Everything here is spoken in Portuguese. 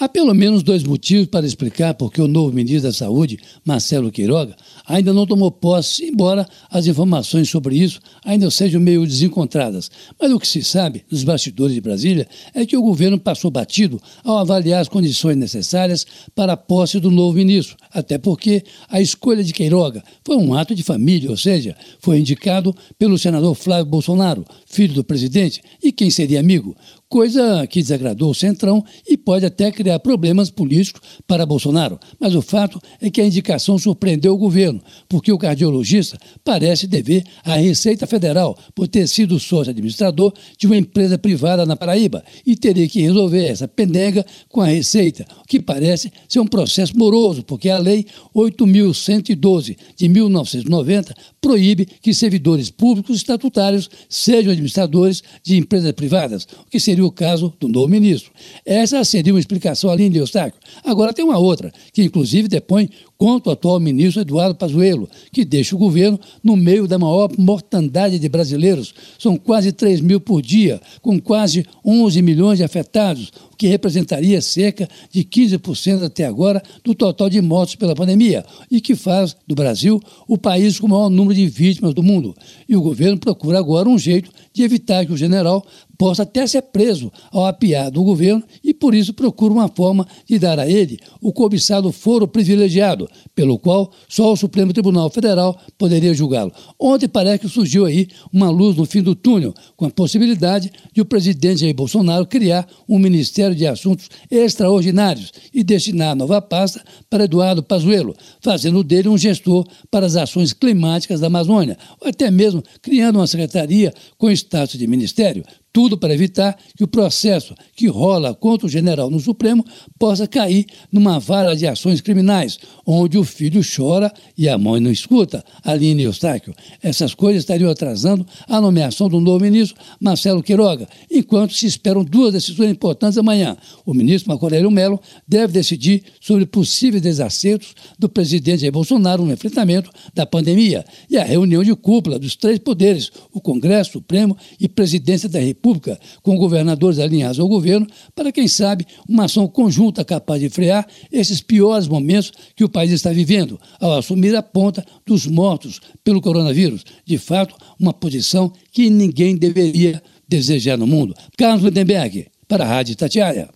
Há pelo menos dois motivos para explicar por que o novo ministro da Saúde, Marcelo Queiroga, ainda não tomou posse, embora as informações sobre isso ainda sejam meio desencontradas. Mas o que se sabe nos bastidores de Brasília é que o governo passou batido ao avaliar as condições necessárias para a posse do novo ministro, até porque a escolha de Queiroga foi um ato de família, ou seja, foi indicado pelo senador Flávio Bolsonaro, filho do presidente, e quem seria amigo coisa que desagradou o Centrão e pode até criar problemas políticos para Bolsonaro. Mas o fato é que a indicação surpreendeu o governo, porque o cardiologista parece dever à Receita Federal por ter sido sócio administrador de uma empresa privada na Paraíba e teria que resolver essa pendenga com a Receita, o que parece ser um processo moroso, porque a Lei 8.112 de 1990 proíbe que servidores públicos estatutários sejam administradores de empresas privadas, o que seria o caso do novo ministro. Essa seria uma explicação de Eustáquio. Agora tem uma outra, que inclusive depõe contra o atual ministro Eduardo Pazuello, que deixa o governo no meio da maior mortandade de brasileiros. São quase 3 mil por dia, com quase 11 milhões de afetados, que representaria cerca de 15% até agora do total de mortos pela pandemia, e que faz do Brasil o país com o maior número de vítimas do mundo. E o governo procura agora um jeito de evitar que o general possa até ser preso ao apiar do governo e, por isso, procura uma forma de dar a ele o cobiçado foro privilegiado, pelo qual só o Supremo Tribunal Federal poderia julgá-lo. Ontem parece que surgiu aí uma luz no fim do túnel, com a possibilidade de o presidente Jair Bolsonaro criar um Ministério de Assuntos Extraordinários e destinar a nova pasta para Eduardo Pazuello, fazendo dele um gestor para as ações climáticas da Amazônia, ou até mesmo criando uma secretaria com status de ministério, tudo para evitar que o processo que rola contra o general no Supremo possa cair numa vara de ações criminais, onde o filho chora e a mãe não escuta. Aline Eustáquio. Essas coisas estariam atrasando a nomeação do novo ministro Marcelo Queiroga, enquanto se esperam duas decisões importantes amanhã. O ministro Marco Aurélio Mello deve decidir sobre possíveis desacertos do presidente Jair Bolsonaro no enfrentamento da pandemia e a reunião de cúpula dos três poderes, o Congresso, Supremo e Presidência da República República, com governadores alinhados ao governo, para, quem sabe, uma ação conjunta capaz de frear esses piores momentos que o país está vivendo, ao assumir a ponta dos mortos pelo coronavírus. De fato, uma posição que ninguém deveria desejar no mundo. Carlos Lindenberg, para a Rádio Tatiaia.